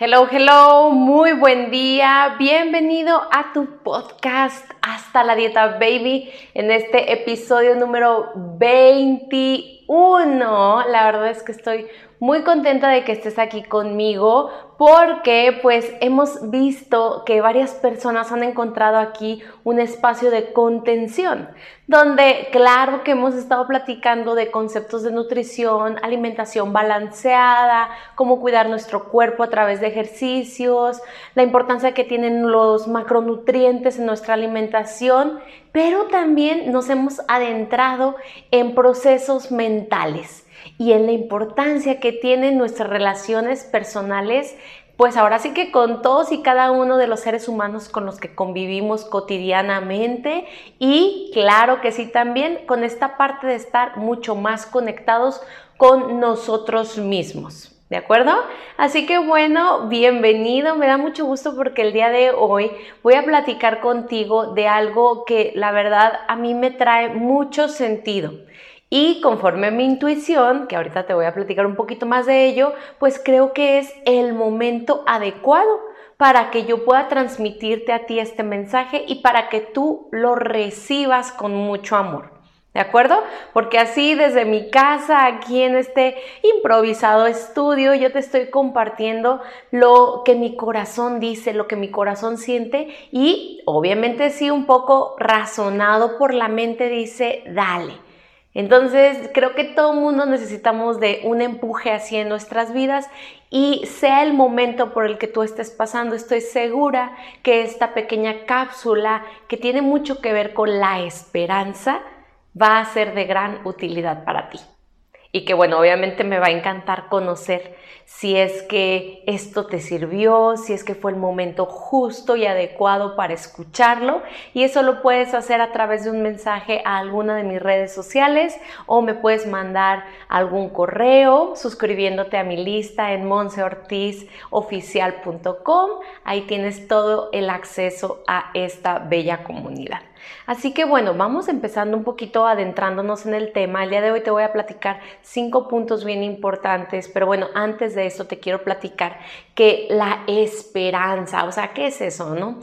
Hello, hello, muy buen día. Bienvenido a tu podcast Hasta la Dieta Baby en este episodio número 21. La verdad es que estoy muy contenta de que estés aquí conmigo porque pues hemos visto que varias personas han encontrado aquí un espacio de contención, donde claro que hemos estado platicando de conceptos de nutrición, alimentación balanceada, cómo cuidar nuestro cuerpo a través de ejercicios, la importancia que tienen los macronutrientes en nuestra alimentación, pero también nos hemos adentrado en procesos mentales y en la importancia que tienen nuestras relaciones personales, pues ahora sí que con todos y cada uno de los seres humanos con los que convivimos cotidianamente y claro que sí también con esta parte de estar mucho más conectados con nosotros mismos. ¿De acuerdo? Así que bueno, bienvenido, me da mucho gusto porque el día de hoy voy a platicar contigo de algo que la verdad a mí me trae mucho sentido y conforme a mi intuición, que ahorita te voy a platicar un poquito más de ello, pues creo que es el momento adecuado para que yo pueda transmitirte a ti este mensaje y para que tú lo recibas con mucho amor. ¿De acuerdo? Porque así desde mi casa, aquí en este improvisado estudio, yo te estoy compartiendo lo que mi corazón dice, lo que mi corazón siente y obviamente sí un poco razonado por la mente dice, dale. Entonces, creo que todo mundo necesitamos de un empuje así en nuestras vidas y sea el momento por el que tú estés pasando, estoy segura que esta pequeña cápsula que tiene mucho que ver con la esperanza va a ser de gran utilidad para ti y que bueno, obviamente me va a encantar conocer si es que esto te sirvió, si es que fue el momento justo y adecuado para escucharlo y eso lo puedes hacer a través de un mensaje a alguna de mis redes sociales o me puedes mandar algún correo suscribiéndote a mi lista en monseortizoficial.com, ahí tienes todo el acceso a esta bella comunidad. Así que bueno, vamos empezando un poquito adentrándonos en el tema. El día de hoy te voy a platicar cinco puntos bien importantes, pero bueno, antes de eso te quiero platicar que la esperanza, o sea, ¿qué es eso, no?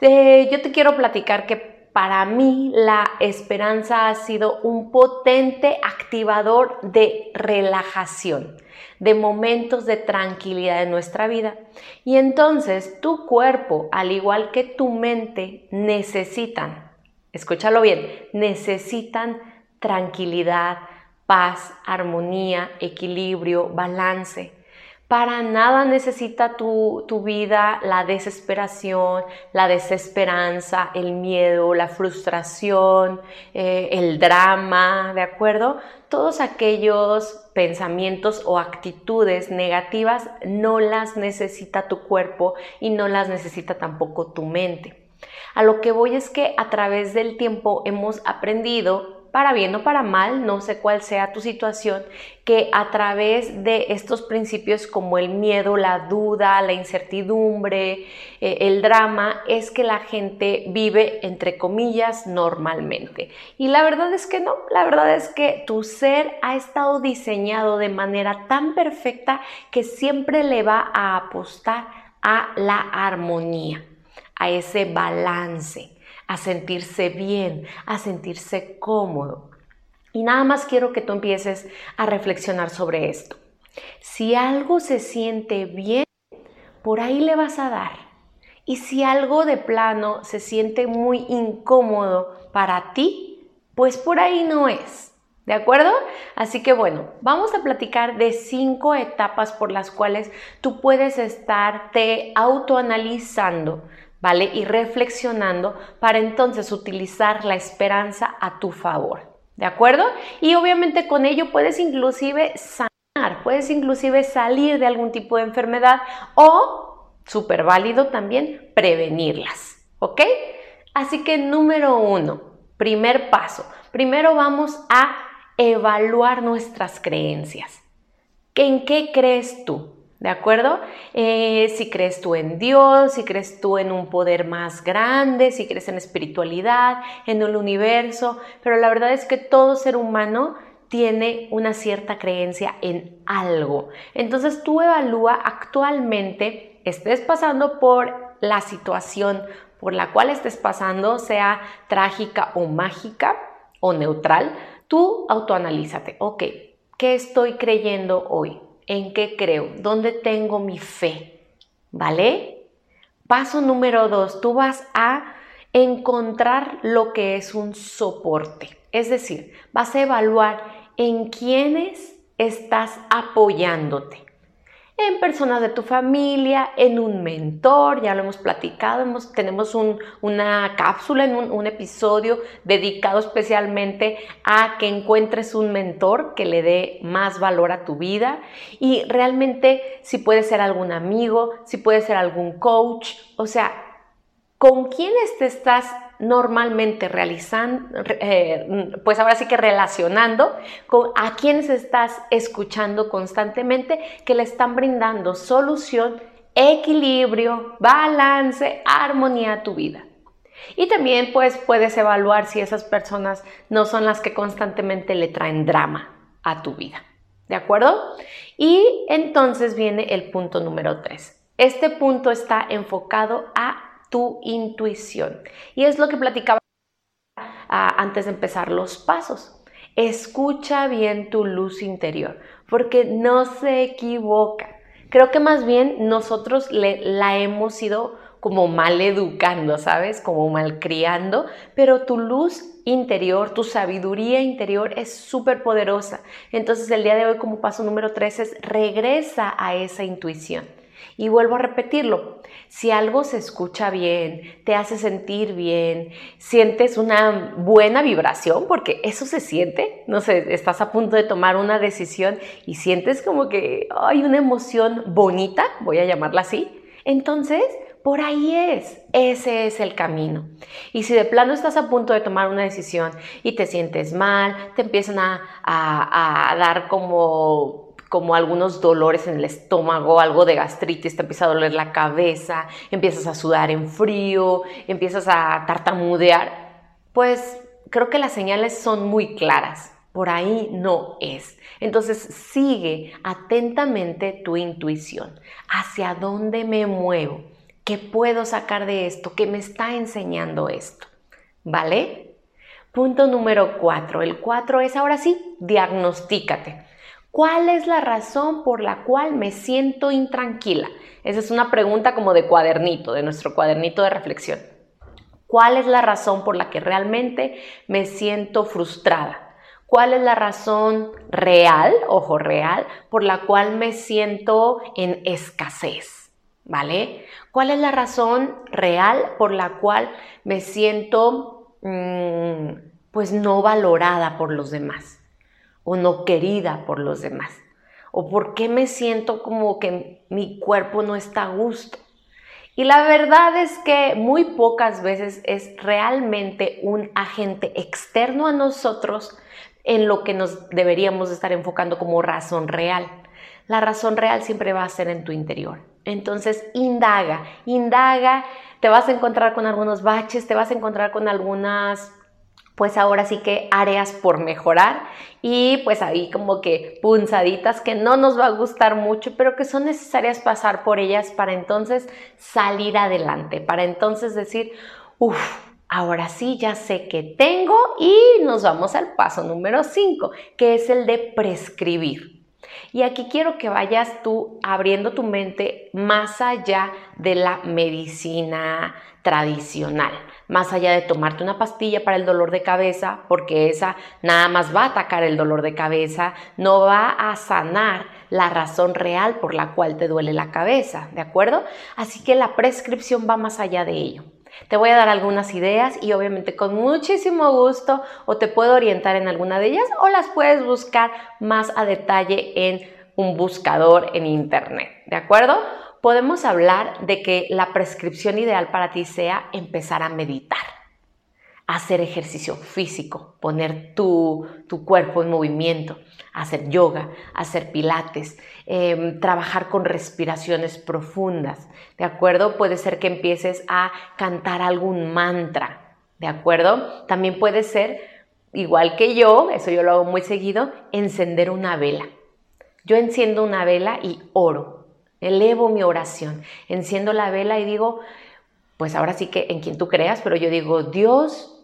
yo te quiero platicar que para mí la esperanza ha sido un potente activador de relajación, de momentos de tranquilidad en nuestra vida. Y entonces tu cuerpo, al igual que tu mente, necesitan escúchalo bien, necesitan tranquilidad, paz, armonía, equilibrio, balance. Para nada necesita tu, vida la desesperación, la desesperanza, el miedo, la frustración, eh, el drama, ¿de acuerdo? Todos aquellos pensamientos o actitudes negativas no las necesita tu cuerpo y no las necesita tampoco tu mente. A lo que voy es que a través del tiempo hemos aprendido para bien o para mal, no sé cuál sea tu situación, que a través de estos principios como el miedo, la duda, la incertidumbre, eh, el drama, es que la gente vive, entre comillas, normalmente. Y la verdad es que no, la verdad es que tu ser ha estado diseñado de manera tan perfecta que siempre le va a apostar a la armonía a ese balance, a sentirse bien, a sentirse cómodo. Y nada más quiero que tú empieces a reflexionar sobre esto. Si algo se siente bien, por ahí le vas a dar. Y si algo de plano se siente muy incómodo para ti, pues por ahí no es. ¿De acuerdo? Así que bueno, vamos a platicar de cinco etapas por las cuales tú puedes estarte autoanalizando ¿vale? Y reflexionando para entonces utilizar la esperanza a tu favor, ¿de acuerdo? Y obviamente con ello puedes inclusive sanar, puedes inclusive salir de algún tipo de enfermedad o, súper válido también, prevenirlas, ¿ok? Así que número uno, primer paso. Primero vamos a evaluar nuestras creencias. ¿En qué crees tú? ¿De acuerdo? Eh, si crees tú en Dios, si crees tú en un poder más grande, si crees en espiritualidad, en el universo, pero la verdad es que todo ser humano tiene una cierta creencia en algo. Entonces tú evalúa actualmente, estés pasando por la situación por la cual estés pasando, sea trágica o mágica o neutral, tú autoanalízate. Ok, ¿qué estoy creyendo hoy? ¿En qué creo? ¿Dónde tengo mi fe? ¿Vale? Paso número dos, tú vas a encontrar lo que es un soporte. Es decir, vas a evaluar en quiénes estás apoyándote en personas de tu familia, en un mentor, ya lo hemos platicado, tenemos una cápsula en un, episodio dedicado especialmente a que encuentres un mentor que le dé más valor a tu vida. Y realmente si puede ser algún amigo, si puede ser algún coach, o sea, ¿con quiénes te estás normalmente realizando, eh, pues ahora sí que relacionando con a quienes estás escuchando constantemente que le están brindando solución, equilibrio, balance, armonía a tu vida. Y también pues puedes evaluar si esas personas no son las que constantemente le traen drama a tu vida. ¿De acuerdo? Y entonces viene el punto número 3. Este punto está enfocado a tu intuición. Y es lo que platicaba ah, antes de empezar los pasos. Escucha bien tu luz interior, porque no se equivoca. Creo que más bien nosotros la hemos ido como mal educando, ¿sabes? Como mal criando, pero tu luz interior, tu sabiduría interior es súper poderosa. Entonces el día de hoy como paso número 3 es regresa a esa intuición. Y vuelvo a repetirlo, si algo se escucha bien, te hace sentir bien, sientes una buena vibración, porque eso se siente, no sé, estás a punto de tomar una decisión y sientes como que hay una emoción bonita, voy a llamarla así, entonces por ahí es, ese es el camino. Y si de plano estás a punto de tomar una decisión y te sientes mal, te empiezan a, dar como como algunos dolores en el estómago, algo de gastritis, te empieza a doler la cabeza, empiezas a sudar en frío, empiezas a tartamudear, pues creo que las señales son muy claras. Por ahí no es. Entonces sigue atentamente tu intuición. ¿Hacia dónde me muevo? ¿Qué puedo sacar de esto? ¿Qué me está enseñando esto? ¿Vale? Punto número cuatro. El cuatro es ahora sí, diagnostícate. ¿Cuál es la razón por la cual me siento intranquila? Esa es una pregunta como de cuadernito, de nuestro cuadernito de reflexión. ¿Cuál es la razón por la que realmente me siento frustrada? ¿Cuál es la razón real, ojo real, por la cual me siento en escasez? ¿Vale? ¿Cuál es la razón real por la cual me siento mm, pues no valorada por los demás? O no querida por los demás? ¿O por qué me siento como que mi cuerpo no está a gusto? Y la verdad es que muy pocas veces es realmente un agente externo a nosotros en lo que nos deberíamos estar enfocando como razón real. La razón real siempre va a ser en tu interior. Entonces, indaga, indaga, te vas a encontrar con algunos baches, te vas a encontrar con algunas pues ahora sí que áreas por mejorar y pues ahí como que punzaditas que no nos va a gustar mucho, pero que son necesarias pasar por ellas para entonces salir adelante, para entonces decir, uff, ahora sí ya sé que tengo y nos vamos al paso número 5, que es el de prescribir. Y aquí quiero que vayas tú abriendo tu mente más allá de la medicina tradicional más allá de tomarte una pastilla para el dolor de cabeza, porque esa nada más va a atacar el dolor de cabeza, no va a sanar la razón real por la cual te duele la cabeza, ¿de acuerdo? Así que la prescripción va más allá de ello. Te voy a dar algunas ideas y obviamente con muchísimo gusto o te puedo orientar en alguna de ellas o las puedes buscar más a detalle en un buscador en internet, ¿de acuerdo? Podemos hablar de que la prescripción ideal para ti sea empezar a meditar. hacer ejercicio físico, poner tu, cuerpo en movimiento, hacer yoga, hacer pilates, em, trabajar con respiraciones profundas, ¿de acuerdo? Puede ser que empieces a cantar algún mantra, ¿de acuerdo? También puede ser, igual que yo, eso yo lo hago muy seguido, encender una vela. Yo enciendo una vela y oro, elevo mi oración, enciendo la vela y digo, pues ahora sí que en quien tú creas, pero yo digo, Dios,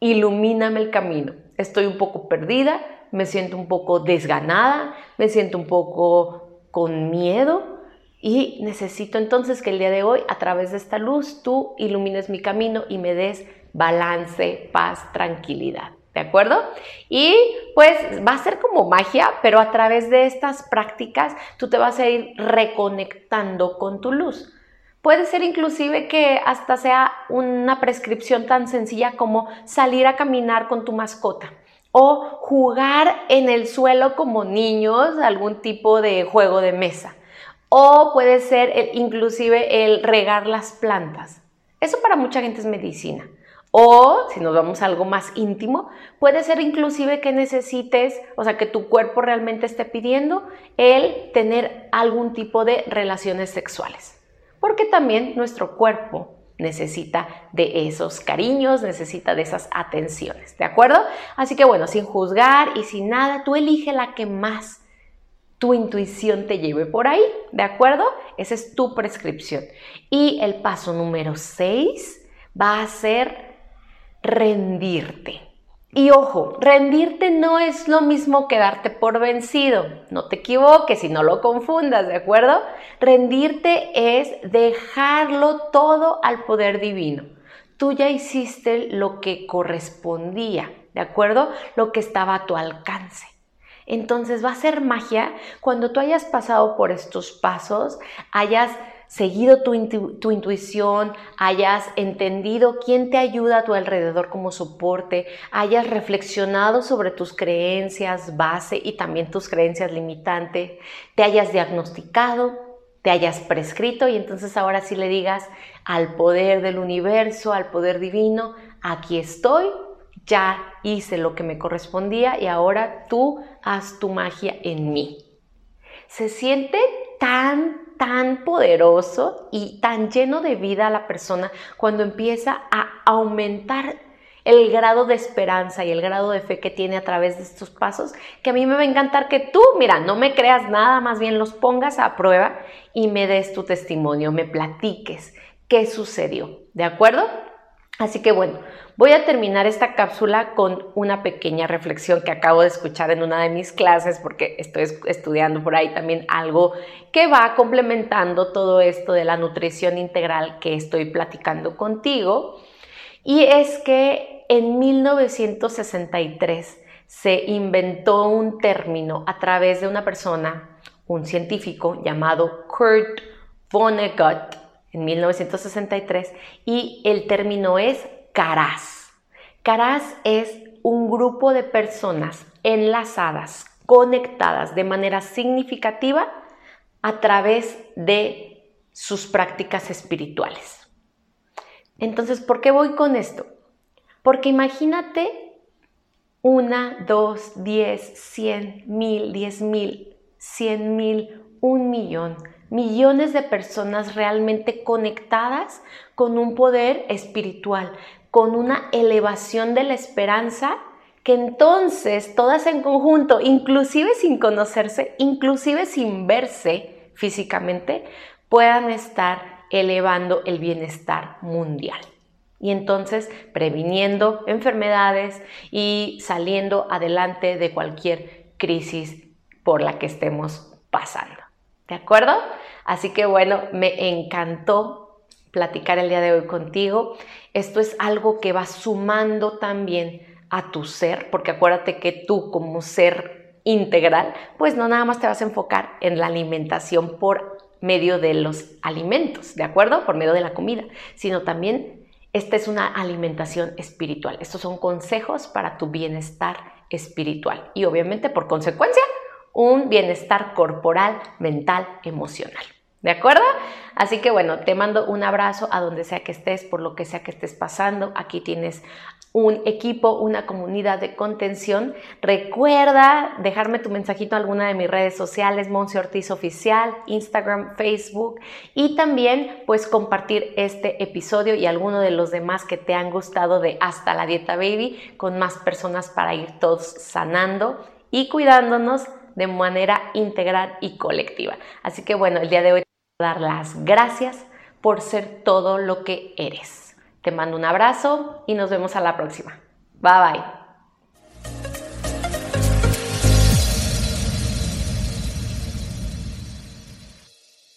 ilumíname el camino. Estoy un poco perdida, me siento un poco desganada, me siento un poco con miedo y necesito entonces que el día de hoy, a través de esta luz, tú ilumines mi camino y me des balance, paz, tranquilidad. ¿De acuerdo? Y pues va a ser como magia, pero a través de estas prácticas tú te vas a ir reconectando con tu luz. Puede ser inclusive que hasta sea una prescripción tan sencilla como salir a caminar con tu mascota o jugar en el suelo como niños, algún tipo de juego de mesa. O puede ser inclusive el regar las plantas. Eso para mucha gente es medicina. O, si nos vamos a algo más íntimo, puede ser inclusive que necesites, o sea, que tu cuerpo realmente esté pidiendo el tener algún tipo de relaciones sexuales porque también nuestro cuerpo necesita de esos cariños, necesita de esas atenciones, ¿de acuerdo? Así que bueno, sin juzgar y sin nada, tú elige la que más tu intuición te lleve por ahí, ¿de acuerdo? Esa es tu prescripción. Y el paso número 6 va a ser rendirte. Y ojo, rendirte no es lo mismo que darte por vencido. No te equivoques y no lo confundas, ¿de acuerdo? Rendirte es dejarlo todo al poder divino. Tú ya hiciste lo que correspondía, ¿de acuerdo? Lo que estaba a tu alcance. Entonces va a ser magia cuando tú hayas pasado por estos pasos, hayas seguido tu, intuición, hayas entendido quién te ayuda a tu alrededor como soporte, hayas reflexionado sobre tus creencias base y también tus creencias limitantes, te hayas diagnosticado, te hayas prescrito y entonces ahora sí le digas al poder del universo, al poder divino, aquí estoy, ya hice lo que me correspondía y ahora tú haz tu magia en mí. Se siente tan tan poderoso y tan lleno de vida a la persona cuando empieza a aumentar el grado de esperanza y el grado de fe que tiene a través de estos pasos, que a mí me va a encantar que tú, mira, no me creas nada, más bien los pongas a prueba y me des tu testimonio, me platiques qué sucedió, ¿de acuerdo? Así que bueno, voy a terminar esta cápsula con una pequeña reflexión que acabo de escuchar en una de mis clases porque estoy estudiando por ahí también algo que va complementando todo esto de la nutrición integral que estoy platicando contigo. Y es que en 1963 se inventó un término a través de una persona, un científico llamado Kurt Vonnegut, en 1963 y el término es CARAS. CARAS es un grupo de personas enlazadas, conectadas de manera significativa a través de sus prácticas espirituales. Entonces, ¿por qué voy con esto? Porque imagínate una, dos, diez, cien, mil, diez mil, cien mil, un millón, millones de personas realmente conectadas con un poder espiritual, con una elevación de la esperanza que entonces todas en conjunto, inclusive sin conocerse, inclusive sin verse físicamente, puedan estar elevando el bienestar mundial. Y entonces previniendo enfermedades y saliendo adelante de cualquier crisis por la que estemos pasando. ¿De acuerdo? Así que bueno, me encantó platicar el día de hoy contigo. Esto es algo que va sumando también a tu ser, porque acuérdate que tú como ser integral, pues no nada más te vas a enfocar en la alimentación por medio de los alimentos, ¿de acuerdo? Por medio de la comida, sino también esta es una alimentación espiritual. Estos son consejos para tu bienestar espiritual y obviamente por consecuencia un bienestar corporal, mental, emocional. ¿De acuerdo? Así que bueno, te mando un abrazo a donde sea que estés, por lo que sea que estés pasando. Aquí tienes un equipo, una comunidad de contención. Recuerda dejarme tu mensajito en alguna de mis redes sociales, Monse Ortiz Oficial, Instagram, Facebook y también pues compartir este episodio y alguno de los demás que te han gustado de Hasta la Dieta Baby con más personas para ir todos sanando y cuidándonos de manera integral y colectiva. Así que bueno, el día de hoy dar las gracias por ser todo lo que eres. Te mando un abrazo y nos vemos a la próxima. Bye bye.